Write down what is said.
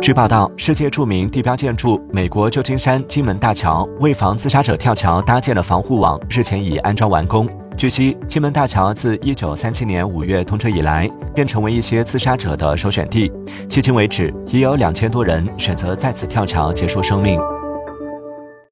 据报道，世界著名地标建筑美国旧金山金门大桥为防自杀者跳桥搭建的防护网日前已安装完工。据悉，金门大桥自1937年5月通车以来，便成为一些自杀者的首选地。迄今为止，已有两千多人选择在此跳桥结束生命。